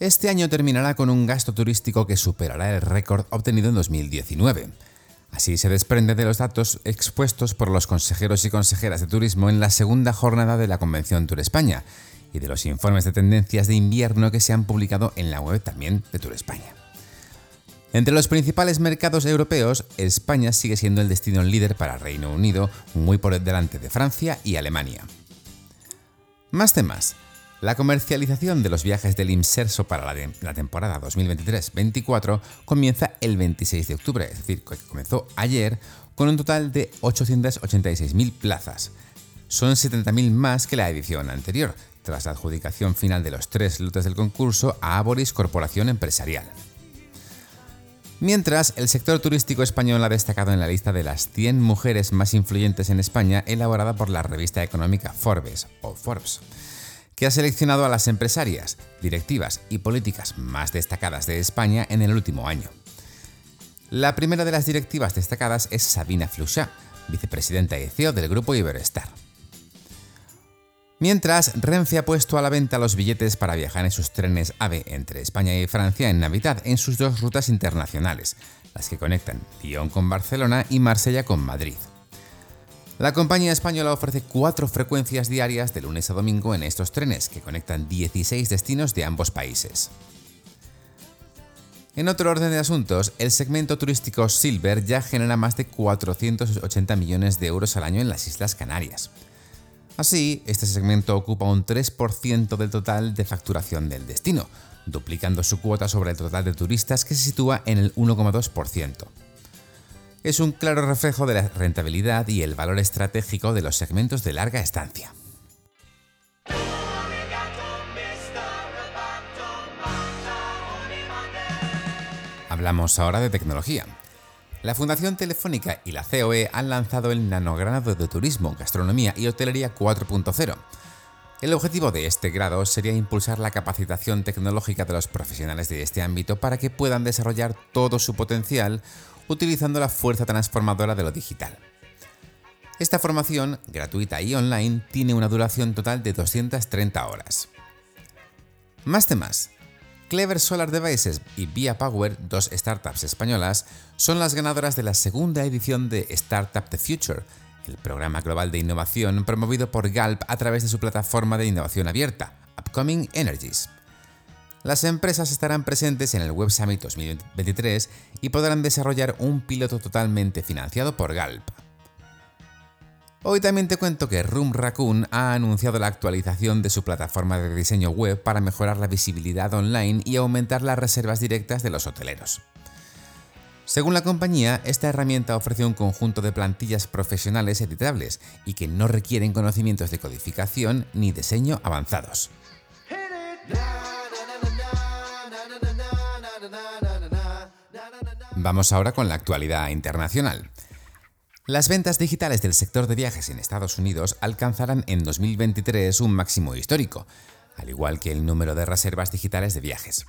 Este año terminará con un gasto turístico que superará el récord obtenido en 2019. Así se desprende de los datos expuestos por los consejeros y consejeras de turismo en la segunda jornada de la Convención Tour España y de los informes de tendencias de invierno que se han publicado en la web también de Tour España. Entre los principales mercados europeos, España sigue siendo el destino líder para Reino Unido, muy por delante de Francia y Alemania. Más temas. La comercialización de los viajes del IMSERSO para la, temporada 2023-24 comienza el 26 de octubre, es decir, comenzó ayer con un total de 886.000 plazas. Son 70.000 más que la edición anterior, tras la adjudicación final de los tres lotes del concurso a Aboris Corporación Empresarial. Mientras, el sector turístico español ha destacado en la lista de las 100 mujeres más influyentes en España elaborada por la revista económica Forbes o Forbes que ha seleccionado a las empresarias, directivas y políticas más destacadas de España en el último año. La primera de las directivas destacadas es Sabina Fluchá, vicepresidenta y CEO del grupo Iberestar. Mientras, Renfe ha puesto a la venta los billetes para viajar en sus trenes AVE entre España y Francia en Navidad en sus dos rutas internacionales, las que conectan Lyon con Barcelona y Marsella con Madrid. La compañía española ofrece cuatro frecuencias diarias de lunes a domingo en estos trenes que conectan 16 destinos de ambos países. En otro orden de asuntos, el segmento turístico Silver ya genera más de 480 millones de euros al año en las Islas Canarias. Así, este segmento ocupa un 3% del total de facturación del destino, duplicando su cuota sobre el total de turistas que se sitúa en el 1,2% es un claro reflejo de la rentabilidad y el valor estratégico de los segmentos de larga estancia. Hablamos ahora de tecnología. La Fundación Telefónica y la COE han lanzado el nanogrado de turismo, gastronomía y hotelería 4.0. El objetivo de este grado sería impulsar la capacitación tecnológica de los profesionales de este ámbito para que puedan desarrollar todo su potencial utilizando la fuerza transformadora de lo digital. Esta formación, gratuita y online, tiene una duración total de 230 horas. Más temas. Clever Solar Devices y Via Power, dos startups españolas, son las ganadoras de la segunda edición de Startup the Future, el programa global de innovación promovido por Galp a través de su plataforma de innovación abierta, Upcoming Energies. Las empresas estarán presentes en el Web Summit 2023 y podrán desarrollar un piloto totalmente financiado por Galp. Hoy también te cuento que Room Raccoon ha anunciado la actualización de su plataforma de diseño web para mejorar la visibilidad online y aumentar las reservas directas de los hoteleros. Según la compañía, esta herramienta ofrece un conjunto de plantillas profesionales editables y que no requieren conocimientos de codificación ni diseño avanzados. Vamos ahora con la actualidad internacional. Las ventas digitales del sector de viajes en Estados Unidos alcanzarán en 2023 un máximo histórico, al igual que el número de reservas digitales de viajes.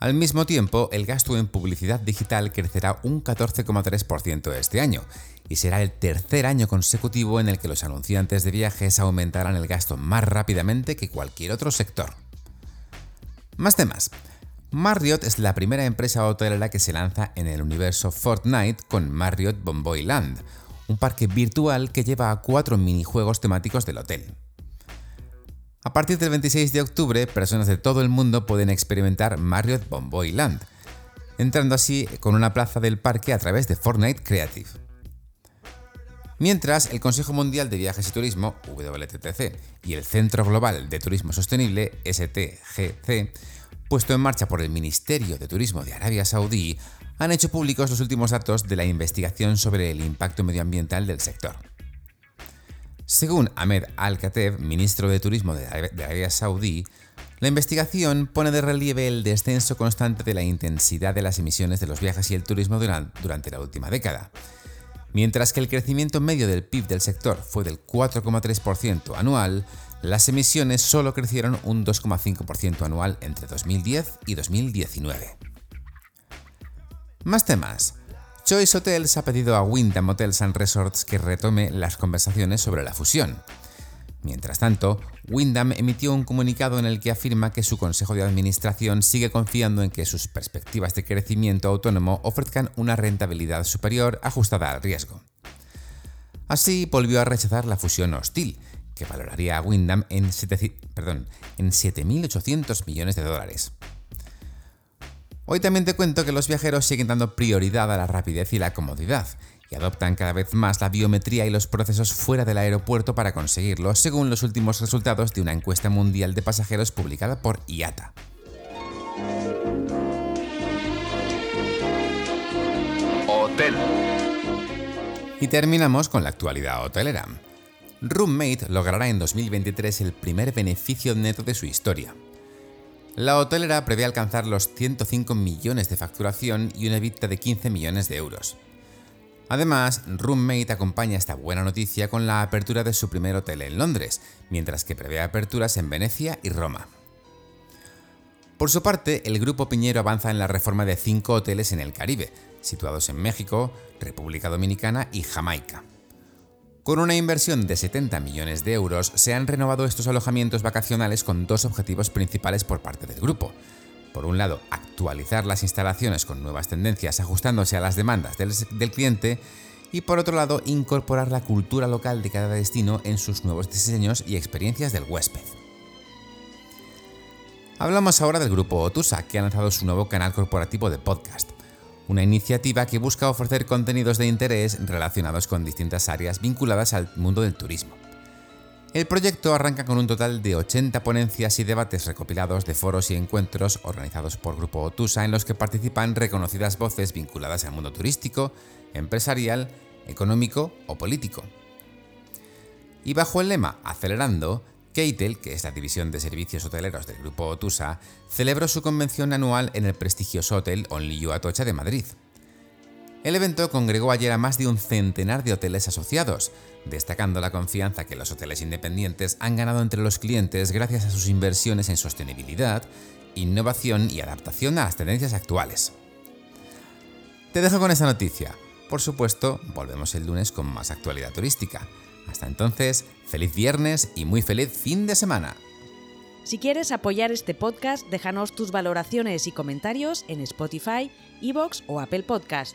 Al mismo tiempo, el gasto en publicidad digital crecerá un 14,3% este año, y será el tercer año consecutivo en el que los anunciantes de viajes aumentarán el gasto más rápidamente que cualquier otro sector. Más temas. Marriott es la primera empresa hotelera que se lanza en el universo Fortnite con Marriott Bomboy Land, un parque virtual que lleva a cuatro minijuegos temáticos del hotel. A partir del 26 de octubre, personas de todo el mundo pueden experimentar Marriott Bomboy Land, entrando así con una plaza del parque a través de Fortnite Creative. Mientras, el Consejo Mundial de Viajes y Turismo, WTTC, y el Centro Global de Turismo Sostenible, STGC, puesto en marcha por el Ministerio de Turismo de Arabia Saudí, han hecho públicos los últimos datos de la investigación sobre el impacto medioambiental del sector. Según Ahmed Al-Kateb, ministro de Turismo de Arabia Saudí, La investigación pone de relieve el descenso constante de la intensidad de las emisiones de los viajes y el turismo durante la última década. Mientras que el crecimiento medio del PIB del sector fue del 4,3% anual, las emisiones solo crecieron un 2,5% anual entre 2010 y 2019. Más temas. Choice Hotels ha pedido a Wyndham Hotels and Resorts que retome las conversaciones sobre la fusión. Mientras tanto, Wyndham emitió un comunicado en el que afirma que su consejo de administración sigue confiando en que sus perspectivas de crecimiento autónomo ofrezcan una rentabilidad superior ajustada al riesgo. Así volvió a rechazar la fusión hostil, que valoraría a Wyndham en 7.800 millones de dólares. Hoy también te cuento que los viajeros siguen dando prioridad a la rapidez y la comodidad, y adoptan cada vez más la biometría y los procesos fuera del aeropuerto para conseguirlo, según los últimos resultados de una encuesta mundial de pasajeros publicada por IATA. Hotel. Y terminamos con la actualidad hotelera. Roommate logrará en 2023 el primer beneficio neto de su historia. La hotelera prevé alcanzar los 105 millones de facturación y una EBITDA de 15 millones de euros. Además, Roommate acompaña esta buena noticia con la apertura de su primer hotel en Londres, mientras que prevé aperturas en Venecia y Roma. Por su parte, el Grupo Piñero avanza en la reforma de cinco hoteles en el Caribe, situados en México, República Dominicana y Jamaica. Con una inversión de 70 millones de euros, se han renovado estos alojamientos vacacionales con dos objetivos principales por parte del grupo. Por un lado, actualizar las instalaciones con nuevas tendencias ajustándose a las demandas del, cliente y por otro lado, incorporar la cultura local de cada destino en sus nuevos diseños y experiencias del huésped. Hablamos ahora del grupo Otusa, que ha lanzado su nuevo canal corporativo de podcast una iniciativa que busca ofrecer contenidos de interés relacionados con distintas áreas vinculadas al mundo del turismo. El proyecto arranca con un total de 80 ponencias y debates recopilados de foros y encuentros organizados por Grupo Otusa en los que participan reconocidas voces vinculadas al mundo turístico, empresarial, económico o político. Y bajo el lema Acelerando, Keitel, que es la división de servicios hoteleros del grupo Otusa, celebró su convención anual en el prestigioso hotel Only You Atocha de Madrid. El evento congregó ayer a más de un centenar de hoteles asociados, destacando la confianza que los hoteles independientes han ganado entre los clientes gracias a sus inversiones en sostenibilidad, innovación y adaptación a las tendencias actuales. Te dejo con esta noticia. Por supuesto, volvemos el lunes con más actualidad turística. Hasta entonces, feliz viernes y muy feliz fin de semana. Si quieres apoyar este podcast, déjanos tus valoraciones y comentarios en Spotify, Evox o Apple Podcast.